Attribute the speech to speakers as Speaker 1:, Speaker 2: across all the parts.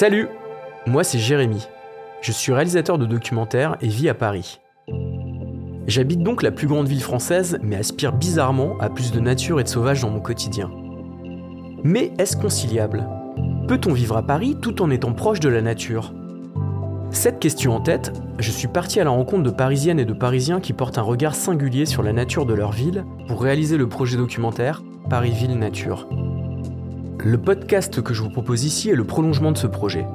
Speaker 1: Salut Moi c'est Jérémy. Je suis réalisateur de documentaires et vis à Paris. J'habite donc la plus grande ville française, mais aspire bizarrement à plus de nature et de sauvage dans mon quotidien. Mais est-ce conciliable? Peut-on vivre à Paris tout en étant proche de la nature? Cette question en tête, je suis parti à la rencontre de Parisiennes et de Parisiens qui portent un regard singulier sur la nature de leur ville pour réaliser le projet documentaire Paris-Ville Nature. Le podcast que je vous propose ici est le prolongement de ce projet.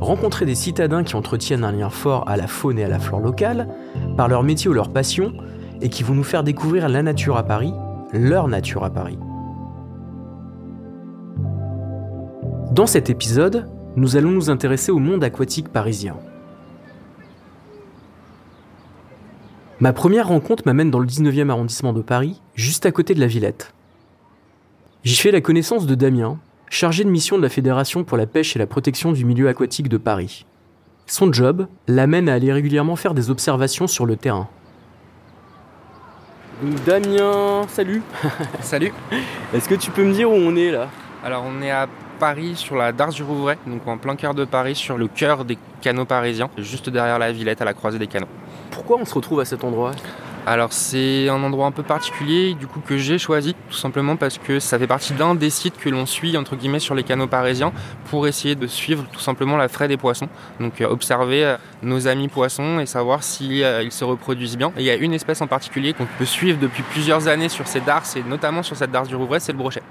Speaker 1: Rencontrer des citadins qui entretiennent un lien fort à la faune et à la flore locale, par leur métier ou leur passion, et qui vont nous faire découvrir la nature à Paris, leur nature à Paris. Dans cet épisode, nous allons nous intéresser au monde aquatique parisien. Ma première rencontre m'amène dans le 19e arrondissement de Paris, juste à côté de la Villette. J'y fais la connaissance de Damien, chargé de mission de la Fédération pour la pêche et la protection du milieu aquatique de Paris. Son job l'amène à aller régulièrement faire des observations sur le terrain. Damien, salut
Speaker 2: Salut
Speaker 1: Est-ce que tu peux me dire où on est là?
Speaker 2: Alors on est à Paris sur la Darse du Rouvray, donc en plein cœur de Paris, sur le cœur des canaux parisiens, juste derrière la Villette à la croisée des canaux.
Speaker 1: Pourquoi on se retrouve à cet endroit?
Speaker 2: Alors c'est un endroit un peu particulier du coup que j'ai choisi tout simplement parce que ça fait partie d'un des sites que l'on suit entre guillemets sur les canaux parisiens pour essayer de suivre tout simplement la fraie des poissons. Donc euh, observer euh, nos amis poissons et savoir s'ils euh, se reproduisent bien. Et il y a une espèce en particulier qu'on peut suivre depuis plusieurs années sur ces darses et notamment sur cette darse du Rouvray, c'est le brochet.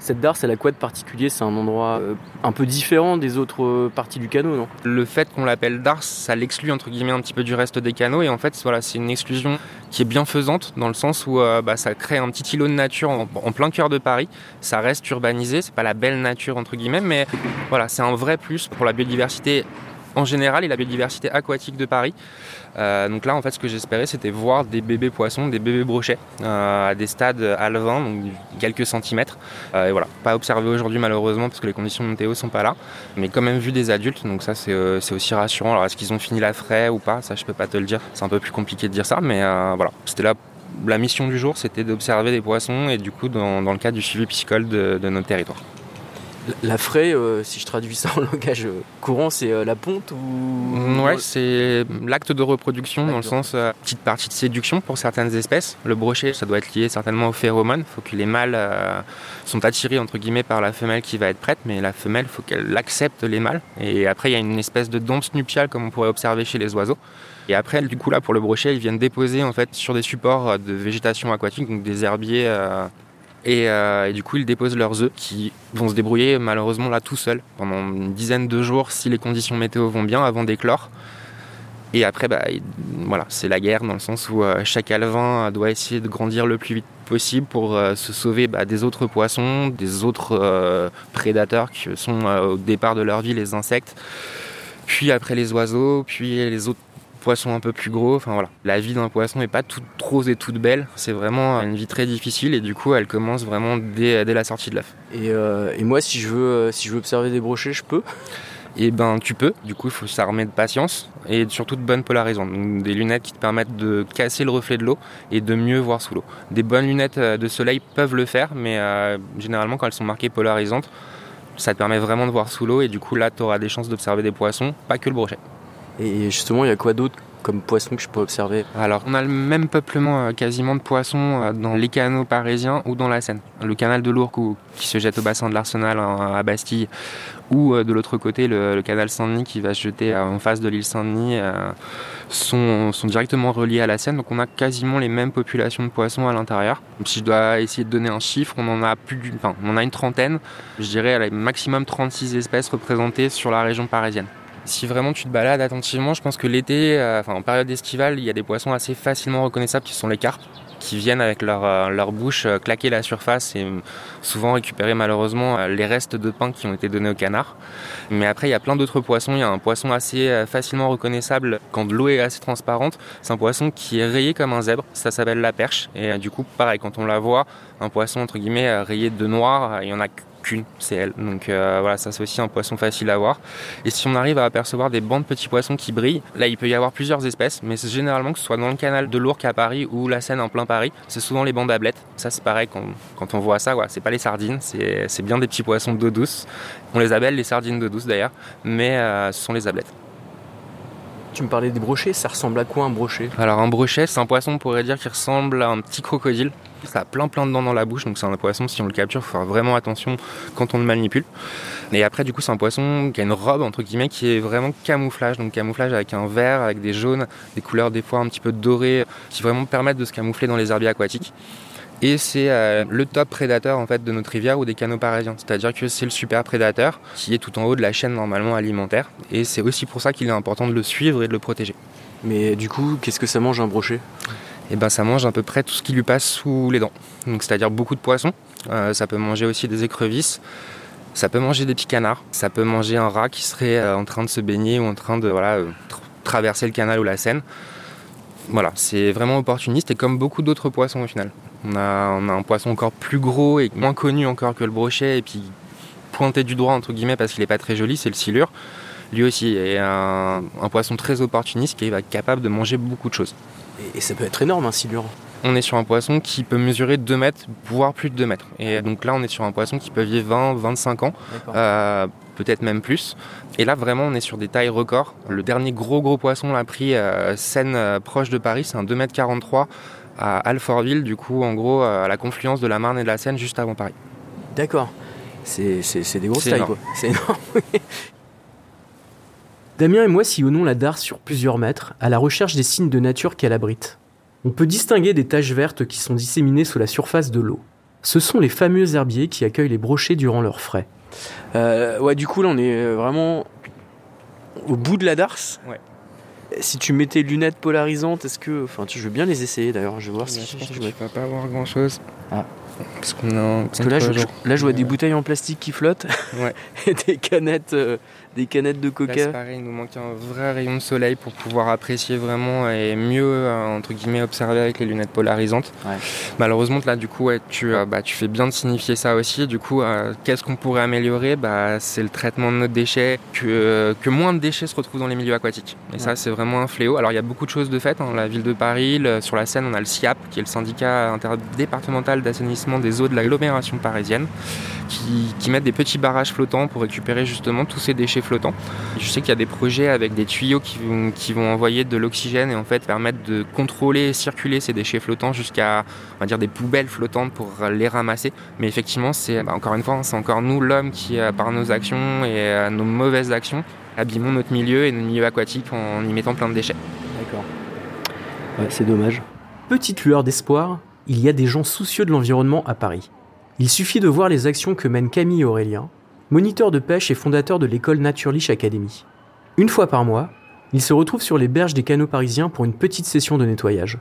Speaker 1: Cette darse, elle a quoi de particulier C'est un endroit euh, un peu différent des autres euh, parties du canot, non?
Speaker 2: Le fait qu'on l'appelle darse, ça l'exclut entre guillemets un petit peu du reste des canaux et en fait, voilà, c'est une exclusion qui est bienfaisante dans le sens où euh, bah, ça crée un petit îlot de nature en, en, plein cœur de Paris. Ça reste urbanisé, c'est pas la belle nature entre guillemets, mais voilà, c'est un vrai plus pour la biodiversité en général et la biodiversité aquatique de Paris. Euh, donc là, en fait, ce que j'espérais, c'était voir des bébés poissons, des bébés brochets euh, à des stades alevins, donc quelques centimètres. Euh, et voilà, pas observé aujourd'hui malheureusement parce que les conditions de météo sont pas là, mais quand même vu des adultes. Donc ça, c'est aussi rassurant. Alors, est-ce qu'ils ont fini la fraie ou pas? Ça, je peux pas te le dire. C'est un peu plus compliqué de dire ça, mais voilà, c'était là. La mission du jour, c'était d'observer des poissons et du coup, dans, le cadre du suivi piscicole de notre territoire.
Speaker 1: La fraie, euh, si je traduis ça en langage courant, c'est euh, la ponte ou
Speaker 2: Ouais, c'est l'acte de reproduction dans le sens euh, petite partie de séduction pour certaines espèces. Le brochet, ça doit être lié certainement aux phéromones. Il faut que les mâles euh, sont attirés entre guillemets par la femelle qui va être prête, mais la femelle, il faut qu'elle accepte les mâles. Et après, il y a une espèce de danse nuptiale comme on pourrait observer chez les oiseaux. Et après, du coup, là, pour le brochet, ils viennent déposer en fait sur des supports de végétation aquatique, donc des herbiers. Euh, et, du coup, ils déposent leurs œufs qui vont se débrouiller malheureusement là tout seuls pendant une dizaine de jours si les conditions météo vont bien avant d'éclore. Et après, bah, voilà, c'est la guerre dans le sens où euh, chaque alevin doit essayer de grandir le plus vite possible pour euh, se sauver bah, des autres poissons, des autres prédateurs qui sont au départ de leur vie, les insectes. Puis après les oiseaux, puis les autres poisson un peu plus gros. Enfin voilà, la vie d'un poisson n'est pas toute rose et toute belle. C'est vraiment une vie très difficile et du coup, elle commence vraiment dès, dès la sortie de l'œuf.
Speaker 1: Et, euh, et, moi, si je veux, si je veux observer des brochets, je peux
Speaker 2: et eh ben tu peux, du coup il faut s'armer de patience et surtout de bonnes polarisantes. Donc, des lunettes qui te permettent de casser le reflet de l'eau et de mieux voir sous l'eau. Des bonnes lunettes de soleil peuvent le faire, mais euh, généralement quand elles sont marquées polarisantes, ça te permet vraiment de voir sous l'eau et du coup là tu auras des chances d'observer des poissons, pas que le brochet.
Speaker 1: Et justement, il y a quoi d'autre comme poissons que je peux observer
Speaker 2: Alors, on a le même peuplement euh, quasiment de poissons euh, dans les canaux parisiens ou dans la Seine. Le canal de l'Ourcq qui se jette au bassin de l'Arsenal à Bastille ou euh, de l'autre côté le, canal Saint-Denis qui va se jeter en face de l'île Saint-Denis sont, sont, directement reliés à la Seine. Donc on a quasiment les mêmes populations de poissons à l'intérieur. Si je dois essayer de donner un chiffre, on en a plus d'une, enfin, on en a une trentaine. Je dirais maximum 36 espèces représentées sur la région parisienne. Si vraiment tu te balades attentivement, je pense que l'été, euh, en période estivale, il y a des poissons assez facilement reconnaissables qui sont les carpes, qui viennent avec leur, euh, bouche euh, claquer la surface et souvent récupérer malheureusement les restes de pain qui ont été donnés aux canards. Mais après, il y a plein d'autres poissons. Il y a un poisson assez facilement reconnaissable quand l'eau est assez transparente. C'est un poisson qui est rayé comme un zèbre. Ça s'appelle la perche. Et du coup, pareil, quand on la voit, un poisson entre guillemets rayé de noir, il y en a qu'une, c'est elle. Donc euh, voilà, ça c'est aussi un poisson facile à voir. Et si on arrive à apercevoir des bancs de petits poissons qui brillent, là il peut y avoir plusieurs espèces, mais c'est généralement que ce soit dans le canal de l'Ourcq à Paris ou la Seine en plein Paris, c'est souvent les bancs d'ablettes. Ça c'est pareil quand, quand, on voit ça, c'est pas les sardines, c'est bien des petits poissons d'eau douce. On les appelle les sardines d'eau douce d'ailleurs, mais euh, ce sont les ablettes.
Speaker 1: Tu me parlais des brochets, ça ressemble à quoi un brochet?
Speaker 2: Alors un brochet, c'est un poisson, on pourrait dire, qui ressemble à un petit crocodile. Ça a plein plein de dents dans la bouche, donc c'est un poisson, si on le capture, il faut faire vraiment attention quand on le manipule. Et après, du coup, c'est un poisson qui a une robe, entre guillemets, qui est vraiment camouflage, donc camouflage avec un vert, avec des jaunes, des couleurs des fois un petit peu dorées, qui vraiment permettent de se camoufler dans les herbiers aquatiques. Et c'est euh, le top prédateur en fait de notre rivière ou des canaux parisiens. C'est-à-dire que c'est le super prédateur qui est tout en haut de la chaîne normalement alimentaire. Et c'est aussi pour ça qu'il est important de le suivre et de le protéger.
Speaker 1: Mais du coup, qu'est-ce que ça mange un brochet?
Speaker 2: Et eh ben ça mange à peu près tout ce qui lui passe sous les dents. Donc c'est-à-dire beaucoup de poissons. Euh, ça peut manger aussi des écrevisses. Ça peut manger des petits canards. Ça peut manger un rat qui serait euh, en train de se baigner ou en train de voilà, traverser le canal ou la Seine. Voilà, c'est vraiment opportuniste et comme beaucoup d'autres poissons au final. On a, un poisson encore plus gros et moins connu encore que le brochet et puis pointé du droit entre guillemets parce qu'il n'est pas très joli, c'est le silure. Lui aussi est un, poisson très opportuniste qui est capable de manger beaucoup de choses.
Speaker 1: Et, ça peut être énorme un silure
Speaker 2: on est sur un poisson qui peut mesurer 2 mètres, voire plus de 2 mètres. Et donc là, on est sur un poisson qui peut vivre 20, 25 ans, euh, peut-être même plus. Et là, vraiment, on est sur des tailles records. Le dernier gros gros poisson l'a pris euh, Seine euh, proche de Paris, c'est un 2 mètres 43 à Alfortville, du coup, en gros, à la confluence de la Marne et de la Seine, juste avant Paris.
Speaker 1: D'accord. C'est des grosses tailles, quoi. C'est énorme. Damien et moi sillonnons la Darse sur plusieurs mètres, à la recherche des signes de nature qu'elle abrite. On peut distinguer des taches vertes qui sont disséminées sous la surface de l'eau. Ce sont les fameux herbiers qui accueillent les brochets durant leur frais. Euh, ouais, du coup, là, on est euh, vraiment au bout de la Darse.
Speaker 2: Ouais
Speaker 1: si tu mettais lunettes polarisantes, est-ce que. Enfin, tu, je veux bien les essayer d'ailleurs, je vais voir si
Speaker 2: je, pense que tu vas pas avoir grand chose.
Speaker 1: Ah.
Speaker 2: Parce qu'on a.
Speaker 1: Parce que là, je, là, je vois des bouteilles en plastique qui flottent.
Speaker 2: Ouais.
Speaker 1: et des canettes. Euh, des canettes de coca.
Speaker 2: Là, pareil, il nous manque un vrai rayon de soleil pour pouvoir apprécier vraiment et mieux, euh, entre guillemets, observer avec les lunettes polarisantes. Malheureusement, là, du coup, tu, euh, bah, tu fais bien de signifier ça aussi. Du coup, euh, qu'est-ce qu'on pourrait améliorer? Bah, C'est le traitement de nos déchets, que, que moins de déchets se retrouvent dans les milieux aquatiques. Et ça, c'est vraiment un fléau. Alors, il y a beaucoup de choses de fait. Hein. La ville de Paris, sur la Seine, on a le SIAP, qui est le syndicat interdépartemental d'assainissement des eaux de l'agglomération parisienne, qui, qui mettent des petits barrages flottants pour récupérer justement tous ces déchets flottants. Je sais qu'il y a des projets avec des tuyaux qui vont, envoyer de l'oxygène et en fait permettre de contrôler et circuler ces déchets flottants jusqu'à on va dire des poubelles flottantes pour les ramasser. Mais effectivement, c'est bah, encore une fois, c'est encore nous l'homme qui euh, par nos actions et euh, nos mauvaises actions abîmons notre milieu et notre milieu aquatique en y mettant plein de déchets.
Speaker 1: D'accord. C'est dommage. Petite lueur d'espoir, il y a des gens soucieux de l'environnement à Paris. Il suffit de voir les actions que mènent Camille et Aurélien moniteur de pêche et fondateur de l'école Naturlich Academy. Une fois par mois, il se retrouve sur les berges des canaux parisiens pour une petite session de nettoyage.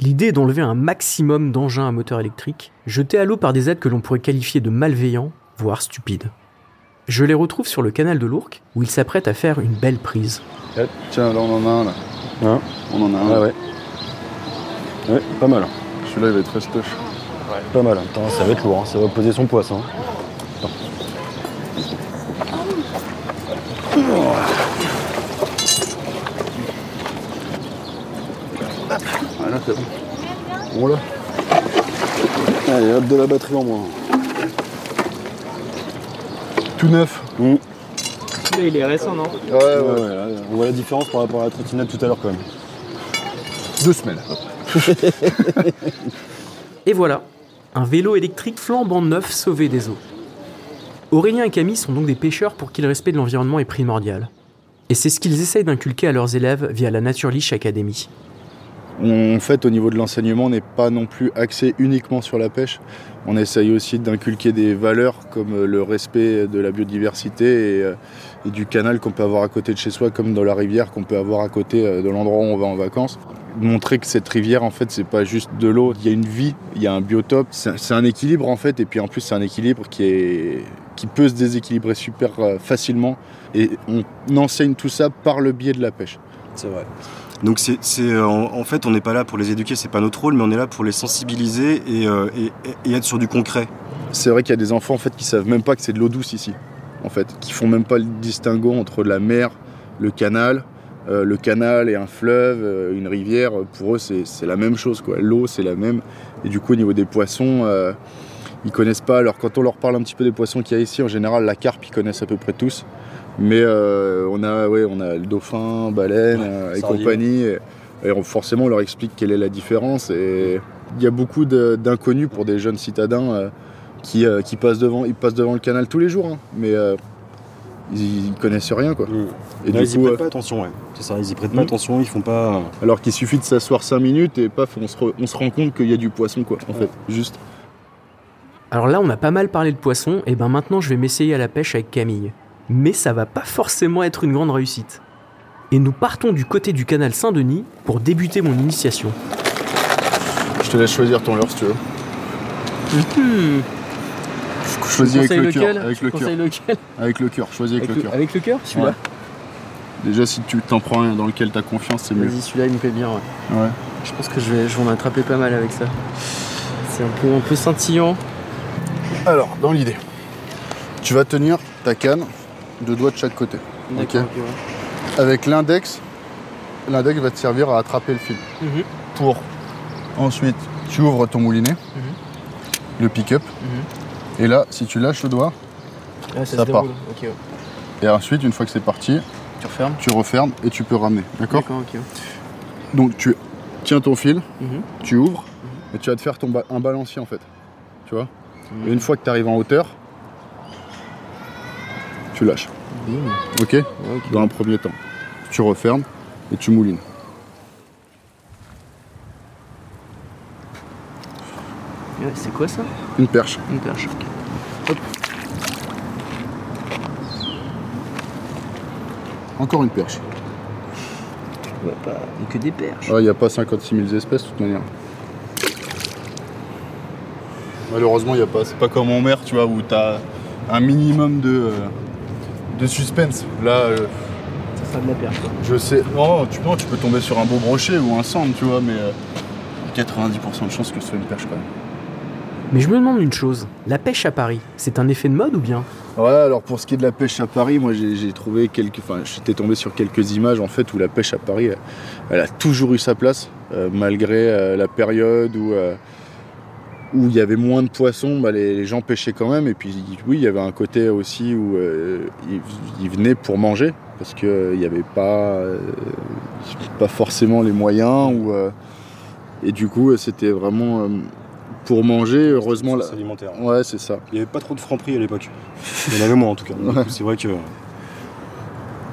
Speaker 1: L'idée est d'enlever un maximum d'engins à moteur électrique, jetés à l'eau par des aides que l'on pourrait qualifier de malveillants, voire stupides. Je les retrouve sur le canal de l'Ourcq, où ils s'apprêtent à faire une belle prise.
Speaker 3: Eh, tiens, là on en a un là.
Speaker 4: Hein
Speaker 3: on en a un.
Speaker 4: Ouais, ouais. Ouais, pas mal.
Speaker 3: Celui-là il va être fastoche.
Speaker 4: Ouais. Pas mal. Attends, ça va être lourd, hein. ça va poser son poisson.
Speaker 3: Voilà, c'est bon. Bon là. Allez, hop de la batterie en moins. Tout neuf.
Speaker 1: Mmh. il est récent, non
Speaker 3: Ouais, ouais, ouais.
Speaker 4: on voit la différence par rapport à la trottinette tout à l'heure quand même.
Speaker 3: Deux semaines.
Speaker 1: Et voilà, un vélo électrique flambant neuf sauvé des eaux. Aurélien et Camille sont donc des pêcheurs pour qui le respect de l'environnement est primordial. Et c'est ce qu'ils essayent d'inculquer à leurs élèves via la Naturlich Academy.
Speaker 3: En fait, au niveau de l'enseignement, on n'est pas non plus axé uniquement sur la pêche. On essaye aussi d'inculquer des valeurs comme le respect de la biodiversité et, euh, du canal qu'on peut avoir à côté de chez soi, comme dans la rivière qu'on peut avoir à côté euh, de l'endroit où on va en vacances. Montrer que cette rivière, en fait, c'est pas juste de l'eau. Il y a une vie, il y a un biotope. C'est un équilibre, en fait. Et puis, en plus, c'est un équilibre qui, qui peut se déséquilibrer super euh, facilement. Et on enseigne tout ça par le biais de la pêche.
Speaker 4: C'est vrai. Donc c'est, euh, en, fait, on n'est pas là pour les éduquer, c'est pas notre rôle, mais on est là pour les sensibiliser et, euh, être sur du concret.
Speaker 3: c'est vrai qu'il y a des enfants en fait qui savent même pas que c'est de l'eau douce ici, en fait, qui font même pas le distinguo entre la mer, le canal. Euh, le canal et un fleuve, une rivière, pour eux c'est la même chose quoi. L'eau c'est la même. Et du coup au niveau des poissons, ils connaissent pas. Alors quand on leur parle un petit peu des poissons qu'il y a ici, en général la carpe ils connaissent à peu près tous. Mais euh, on a ouais, on a le dauphin, baleine
Speaker 4: Ouais,
Speaker 3: euh, et compagnie. Et, et on- forcément on leur explique quelle est la différence. Et il y a beaucoup de- d'inconnus pour des jeunes citadins euh, qui, euh, qui passent devant, ils passent devant le canal tous les jours, hein. mais euh, ils, ils connaissent rien quoi. Et
Speaker 4: Là,
Speaker 3: du
Speaker 4: ils y prêtent
Speaker 3: euh,
Speaker 4: pas attention, ouais. C'est ça, ils y prêtent pas attention, ils font pas.
Speaker 3: Alors qu'il suffit de s'asseoir 5 minutes et paf, on se, re- on se rend compte qu'il y a du poisson, quoi, en fait. Juste.
Speaker 1: Alors là, on a pas mal parlé de poisson, et ben maintenant je vais m'essayer à la pêche avec Camille. Mais ça va pas forcément être une grande réussite. Et nous partons du côté du canal Saint-Denis pour débuter mon initiation.
Speaker 3: Je te laisse choisir ton leurre si tu veux.
Speaker 1: Hmm,
Speaker 3: Choisis avec le cœur.
Speaker 1: lequel
Speaker 3: Avec le cœur. Avec le cœur. Choisis avec,
Speaker 1: Avec
Speaker 3: le
Speaker 1: le-
Speaker 3: cœur.
Speaker 1: Avec le cœur, celui-là
Speaker 3: Ouais. Déjà, si tu t'en prends un dans lequel t'as confiance, c'est mieux.
Speaker 1: Vas-y, celui-là il me plaît bien. ouais.
Speaker 3: Ouais.
Speaker 1: Je pense que je vais, je vais en attraper pas mal avec ça. C'est un peu, un peu scintillant.
Speaker 3: Alors, dans l'idée, tu vas tenir ta canne deux doigts de chaque côté.
Speaker 1: Ouais.
Speaker 3: Avec l'index, l'index va te servir à attraper le fil.
Speaker 1: Mhm.
Speaker 3: Pour ensuite, tu ouvres ton moulinet,
Speaker 1: Mhm.
Speaker 3: le pick-up, et là, si tu lâches le doigt,
Speaker 1: Ah,
Speaker 3: Ça
Speaker 1: se
Speaker 3: part.
Speaker 1: ouais.
Speaker 3: et ensuite, une fois que c'est parti,
Speaker 1: Tu refermes
Speaker 3: tu refermes et tu peux ramener. D'accord. Donc tu tiens ton fil,
Speaker 1: Mhm.
Speaker 3: tu ouvres et tu vas te faire ton ba- un balancier en fait. Tu vois? Et une fois que tu arrives en hauteur, tu lâches. Ok. Dans un premier temps. Tu refermes et tu moulines.
Speaker 1: C'est quoi ça
Speaker 3: Une perche.
Speaker 1: Une perche.
Speaker 3: Encore une perche.
Speaker 1: Ouais, pas que des perches.
Speaker 3: Il n'y a pas 56 000 espèces de toute manière. Malheureusement, il n'y a pas. C'est pas comme en mer, tu vois, où tu as un minimum de, euh, de suspense. Là, euh,
Speaker 1: Ça sera de la perche. quoi.
Speaker 3: Je sais. Non, tu, non, tu peux tomber sur un beau brochet ou un centre, tu vois, mais euh, 90% de chances que ce soit une perche quand même.
Speaker 1: Mais je me demande une chose. La pêche à Paris, c'est un effet de mode ou bien?
Speaker 3: Ouais, alors pour ce qui est de la pêche à Paris, moi j'ai j'ai trouvé quelques. Enfin, j'étais tombé sur quelques images en fait où la pêche à Paris, elle, elle a toujours eu sa place, euh, malgré euh, la période où. Euh, où il y avait moins de poissons, bah, les, les gens pêchaient quand même. Et puis oui, il y avait un côté aussi où euh, ils, ils venaient pour manger, parce qu'il n'y avait pas, euh, pas forcément les moyens. Ou, euh, et du coup, c'était vraiment euh, pour manger. Heureusement.
Speaker 4: C'est alimentaire.
Speaker 3: Ouais, c'est ça.
Speaker 4: Il n'y avait pas trop de franc prix à l'époque. Il y en avait moins en tout cas.
Speaker 3: Ouais.
Speaker 4: C'est vrai que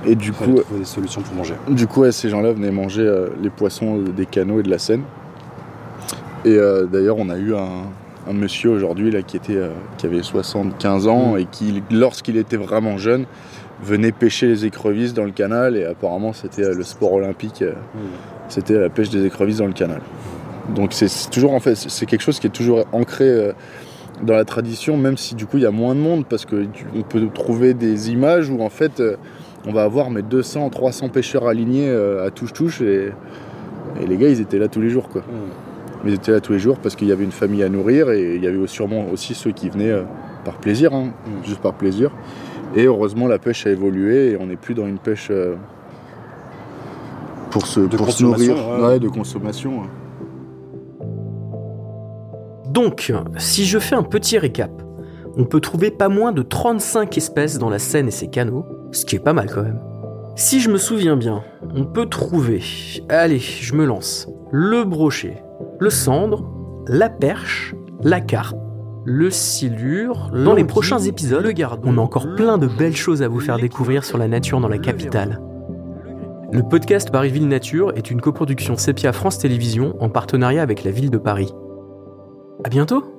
Speaker 3: Et du coup,
Speaker 4: des solutions pour manger.
Speaker 3: Du coup, ouais, ces gens-là venaient manger euh, les poissons euh, des canaux et de la Seine. Et euh, d'ailleurs, on a eu un, un monsieur aujourd'hui là qui était, euh, qui avait 75 ans
Speaker 4: Mm.
Speaker 3: et qui, lorsqu'il était vraiment jeune, venait pêcher les écrevisses dans le canal. Et apparemment, c'était euh, le sport olympique. euh, c'était la pêche des écrevisses dans le canal. Donc c'est toujours en fait, c'est quelque chose qui est toujours ancré dans la tradition, même si du coup il y a moins de monde, parce que tu- on peut trouver des images où en fait on va avoir mais 200, 300 pêcheurs alignés à touche-touche et, et les gars ils étaient là tous les jours quoi. Ils étaient là tous les jours parce qu'il y avait une famille à nourrir et il y avait sûrement aussi ceux qui venaient euh, par plaisir, hein,
Speaker 4: Mm.
Speaker 3: juste par plaisir. Et heureusement la pêche a évolué et on n'est plus dans une pêche euh, pour se,
Speaker 4: De
Speaker 3: pour se nourrir,
Speaker 4: ouais.
Speaker 3: Ouais, de consommation. ouais.
Speaker 1: Donc, si je fais un petit récap, on peut trouver pas moins de 35 espèces dans la Seine et ses canaux, ce qui est pas mal quand même. Si je me souviens bien, on peut trouver, allez, je me lance, le brochet, le cendre, la perche, la carpe, le silure. Dans les prochains épisodes, le gardon, on a encore plein de belles choses à vous faire découvrir sur la nature dans la capitale. Le podcast Paris-Ville Nature est une coproduction Sepia France Télévisions en partenariat avec la ville de Paris. À bientôt